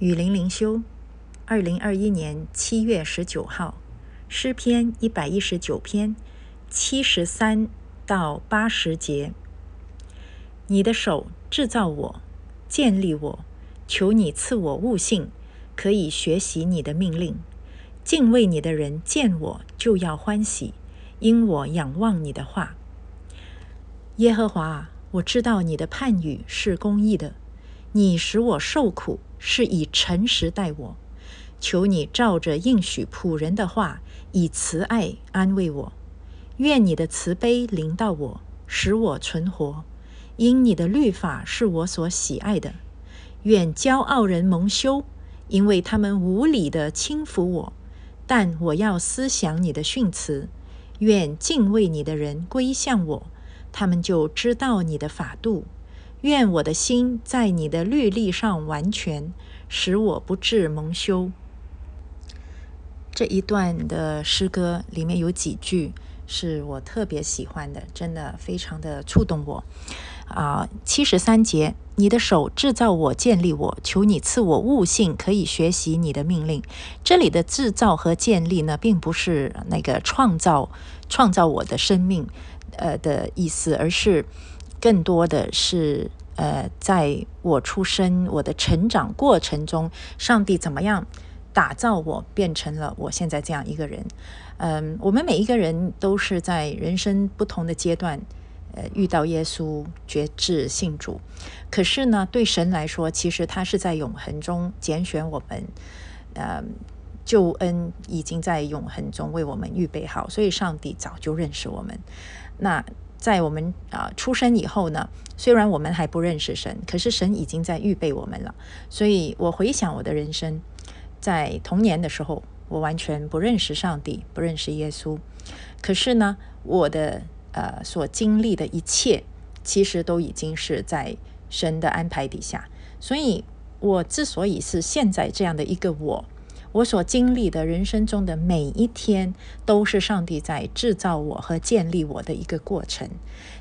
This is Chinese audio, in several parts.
雨林灵修，二零二一年七月十九号，诗篇一百一十九篇七十三到八十节。你的手制造我，建立我，求你赐我悟性，可以学习你的命令。敬畏你的人见我就要欢喜，因我仰望你的话。耶和华，我知道你的判语是公义的，你使我受苦。是以诚实待我，求你照着应许仆人的话，以慈爱安慰我。愿你的慈悲临到我，使我存活。因你的律法是我所喜爱的。愿骄傲人蒙羞，因为他们无理的轻浮我。但我要思想你的训词。愿敬畏你的人归向我，他们就知道你的法度。愿我的心在你的律例上完全，使我不致蒙羞。这一段的诗歌里面有几句是我特别喜欢的，真的非常的触动我。啊，七十三节，你的手制造我，建立我，求你赐我悟性，可以学习你的命令。这里的制造和建立呢，并不是那个创造创造我的生命呃的意思，而是。更多的是，呃，在我出生、我的成长过程中，上帝怎么样打造我，变成了我现在这样一个人。嗯，我们每一个人都是在人生不同的阶段，呃，遇到耶稣、觉志、信主。可是呢，对神来说，其实他是在永恒中拣选我们，呃，救恩已经在永恒中为我们预备好，所以上帝早就认识我们。那。在我们啊出生以后呢，虽然我们还不认识神，可是神已经在预备我们了。所以我回想我的人生，在童年的时候，我完全不认识上帝，不认识耶稣。可是呢，我的呃所经历的一切，其实都已经是在神的安排底下。所以我之所以是现在这样的一个我。我所经历的人生中的每一天，都是上帝在制造我和建立我的一个过程。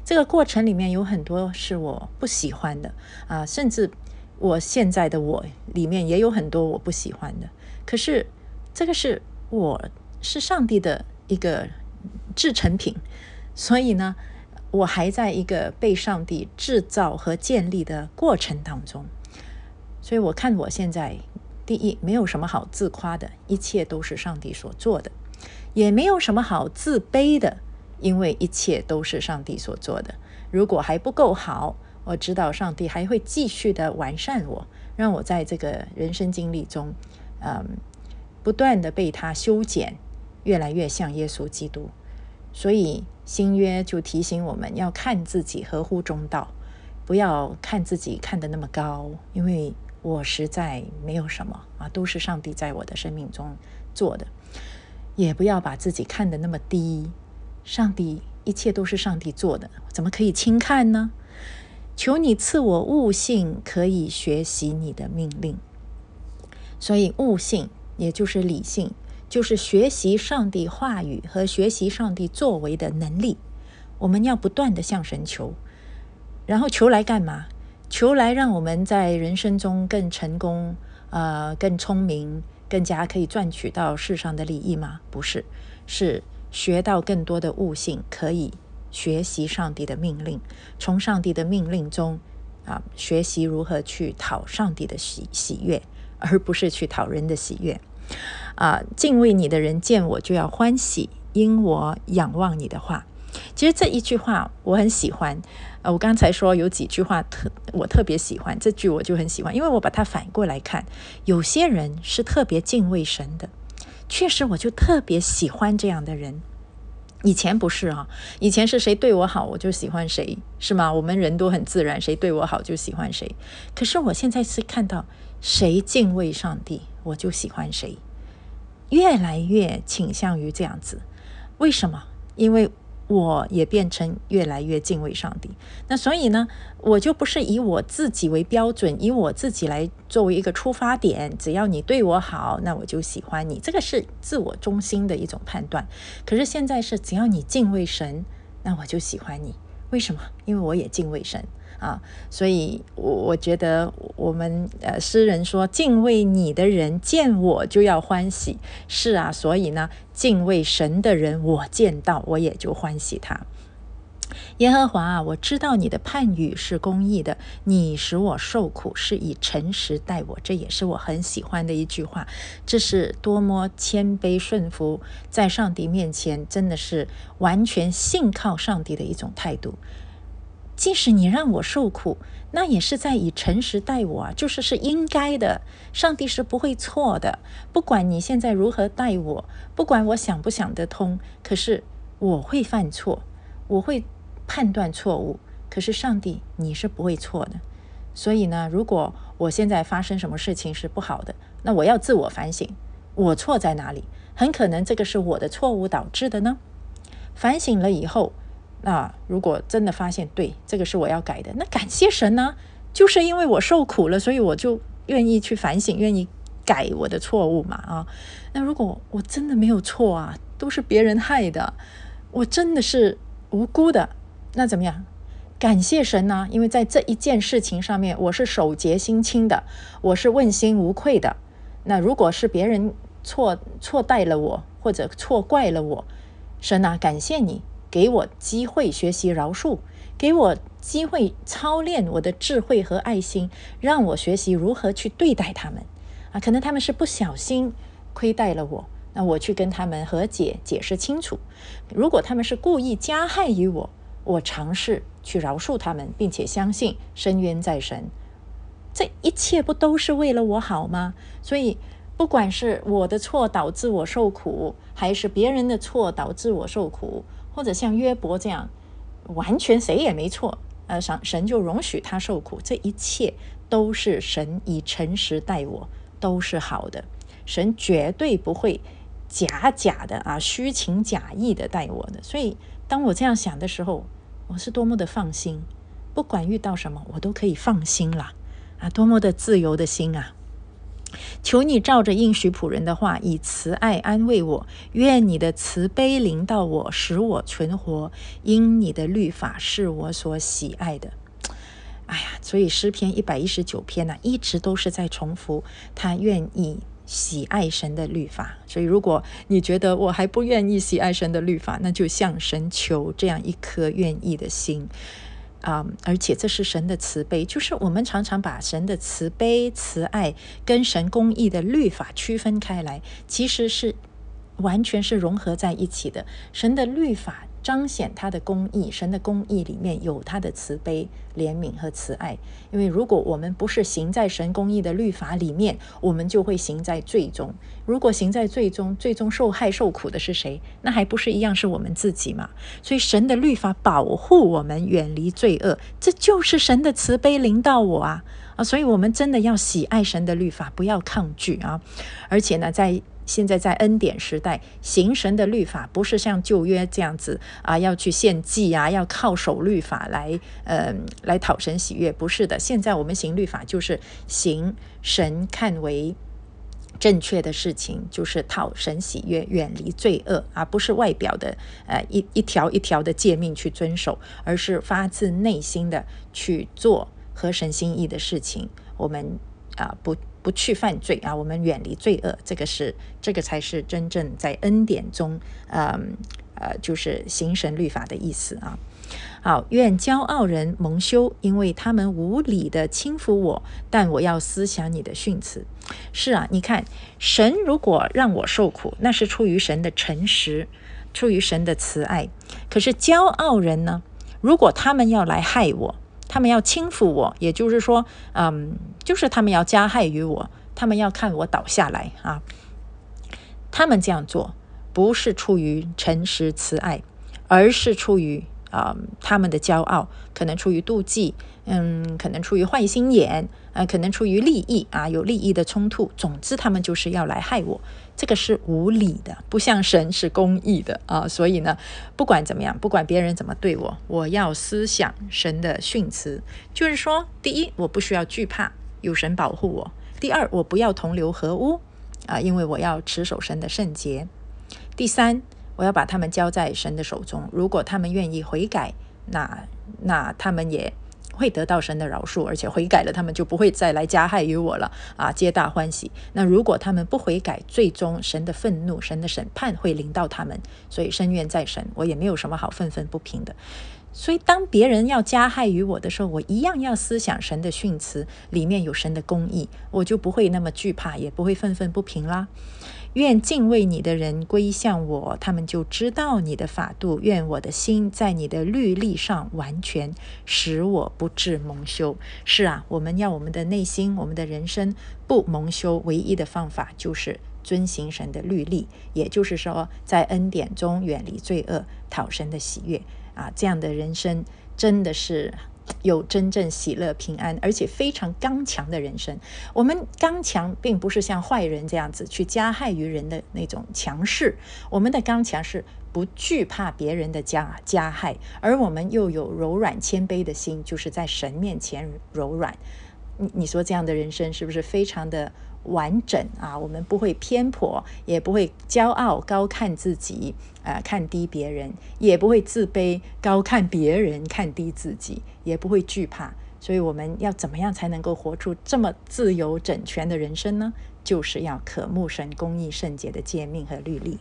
这个过程里面有很多是我不喜欢的啊，甚至我现在的我里面也有很多我不喜欢的。可是这个是我是上帝的一个制成品，所以呢，我还在一个被上帝制造和建立的过程当中。所以我看我现在。第一，没有什么好自夸的，一切都是上帝所做的；也没有什么好自卑的，因为一切都是上帝所做的。如果还不够好，我知道上帝还会继续的完善我，让我在这个人生经历中，嗯，不断的被他修剪，越来越像耶稣基督。所以新约就提醒我们要看自己合乎中道，不要看自己看得那么高，因为。我实在没有什么啊，都是上帝在我的生命中做的。也不要把自己看得那么低，上帝一切都是上帝做的，怎么可以轻看呢？求你赐我悟性，可以学习你的命令。所以悟性也就是理性，就是学习上帝话语和学习上帝作为的能力。我们要不断的向神求，然后求来干嘛？求来让我们在人生中更成功，呃，更聪明，更加可以赚取到世上的利益吗？不是，是学到更多的悟性，可以学习上帝的命令，从上帝的命令中啊，学习如何去讨上帝的喜喜悦，而不是去讨人的喜悦。啊，敬畏你的人见我就要欢喜，因我仰望你的话。其实这一句话我很喜欢，呃，我刚才说有几句话特我特别喜欢，这句我就很喜欢，因为我把它反过来看，有些人是特别敬畏神的，确实我就特别喜欢这样的人。以前不是啊，以前是谁对我好我就喜欢谁，是吗？我们人都很自然，谁对我好就喜欢谁。可是我现在是看到谁敬畏上帝，我就喜欢谁，越来越倾向于这样子。为什么？因为。我也变成越来越敬畏上帝，那所以呢，我就不是以我自己为标准，以我自己来作为一个出发点。只要你对我好，那我就喜欢你。这个是自我中心的一种判断。可是现在是，只要你敬畏神，那我就喜欢你。为什么？因为我也敬畏神啊。所以，我我觉得我们呃诗人说，敬畏你的人见我就要欢喜。是啊，所以呢，敬畏神的人，我见到我也就欢喜他。耶和华啊，我知道你的判语是公义的，你使我受苦是以诚实待我，这也是我很喜欢的一句话。这是多么谦卑顺服，在上帝面前真的是完全信靠上帝的一种态度。即使你让我受苦，那也是在以诚实待我啊，就是是应该的。上帝是不会错的，不管你现在如何待我，不管我想不想得通，可是我会犯错，我会。判断错误，可是上帝你是不会错的，所以呢，如果我现在发生什么事情是不好的，那我要自我反省，我错在哪里？很可能这个是我的错误导致的呢。反省了以后，那如果真的发现对，这个是我要改的，那感谢神呢，就是因为我受苦了，所以我就愿意去反省，愿意改我的错误嘛啊。那如果我真的没有错啊，都是别人害的，我真的是无辜的。那怎么样？感谢神呢？因为在这一件事情上面，我是守节心清的，我是问心无愧的。那如果是别人错错待了我，或者错怪了我，神啊，感谢你给我机会学习饶恕，给我机会操练我的智慧和爱心，让我学习如何去对待他们。啊，可能他们是不小心亏待了我，那我去跟他们和解，解释清楚。如果他们是故意加害于我，我尝试去饶恕他们，并且相信深渊在神，这一切不都是为了我好吗？所以，不管是我的错导致我受苦，还是别人的错导致我受苦，或者像约伯这样，完全谁也没错，呃，神神就容许他受苦，这一切都是神以诚实待我，都是好的。神绝对不会假假的啊，虚情假意的待我的。所以，当我这样想的时候，我是多么的放心，不管遇到什么，我都可以放心了啊！多么的自由的心啊！求你照着应许仆人的话，以慈爱安慰我。愿你的慈悲临到我，使我存活。因你的律法是我所喜爱的。哎呀，所以诗篇一百一十九篇呢，一直都是在重复他愿意。喜爱神的律法，所以如果你觉得我还不愿意喜爱神的律法，那就向神求这样一颗愿意的心啊！而且这是神的慈悲，就是我们常常把神的慈悲、慈爱跟神公义的律法区分开来，其实是完全是融合在一起的。神的律法。彰显他的公义，神的公义里面有他的慈悲、怜悯和慈爱。因为如果我们不是行在神公义的律法里面，我们就会行在最终。如果行在最终，最终受害受苦的是谁？那还不是一样是我们自己吗？所以神的律法保护我们远离罪恶，这就是神的慈悲临到我啊啊！所以我们真的要喜爱神的律法，不要抗拒啊！而且呢，在现在在恩典时代，行神的律法不是像旧约这样子啊，要去献祭啊，要靠守律法来，呃，来讨神喜悦。不是的，现在我们行律法就是行神看为正确的事情，就是讨神喜悦，远离罪恶，而不是外表的呃一一条一条的诫命去遵守，而是发自内心的去做合神心意的事情。我们啊不。不去犯罪啊，我们远离罪恶，这个是这个才是真正在恩典中，嗯呃，就是行神律法的意思啊。好，愿骄傲人蒙羞，因为他们无理的轻浮我，但我要思想你的训词。是啊，你看，神如果让我受苦，那是出于神的诚实，出于神的慈爱。可是骄傲人呢，如果他们要来害我。他们要轻抚我，也就是说，嗯，就是他们要加害于我，他们要看我倒下来啊。他们这样做不是出于诚实慈爱，而是出于啊他们的骄傲，可能出于妒忌，嗯，可能出于坏心眼，啊，可能出于利益啊，有利益的冲突。总之，他们就是要来害我。这个是无理的，不像神是公义的啊！所以呢，不管怎么样，不管别人怎么对我，我要思想神的训词，就是说，第一，我不需要惧怕，有神保护我；第二，我不要同流合污啊，因为我要持守神的圣洁；第三，我要把他们交在神的手中，如果他们愿意悔改，那那他们也。会得到神的饶恕，而且悔改了，他们就不会再来加害于我了啊，皆大欢喜。那如果他们不悔改，最终神的愤怒、神的审判会临到他们。所以深愿在神，我也没有什么好愤愤不平的。所以，当别人要加害于我的时候，我一样要思想神的训词，里面有神的公义，我就不会那么惧怕，也不会愤愤不平啦。愿敬畏你的人归向我，他们就知道你的法度。愿我的心在你的律例上完全，使我不致蒙羞。是啊，我们要我们的内心，我们的人生不蒙羞，唯一的方法就是遵行神的律例，也就是说，在恩典中远离罪恶，讨神的喜悦。啊，这样的人生真的是有真正喜乐平安，而且非常刚强的人生。我们刚强，并不是像坏人这样子去加害于人的那种强势。我们的刚强是不惧怕别人的加加害，而我们又有柔软谦卑的心，就是在神面前柔软。你你说这样的人生是不是非常的？完整啊，我们不会偏颇，也不会骄傲高看自己，呃，看低别人，也不会自卑高看别人，看低自己，也不会惧怕。所以我们要怎么样才能够活出这么自由整全的人生呢？就是要渴慕神公义圣洁的诫命和律例。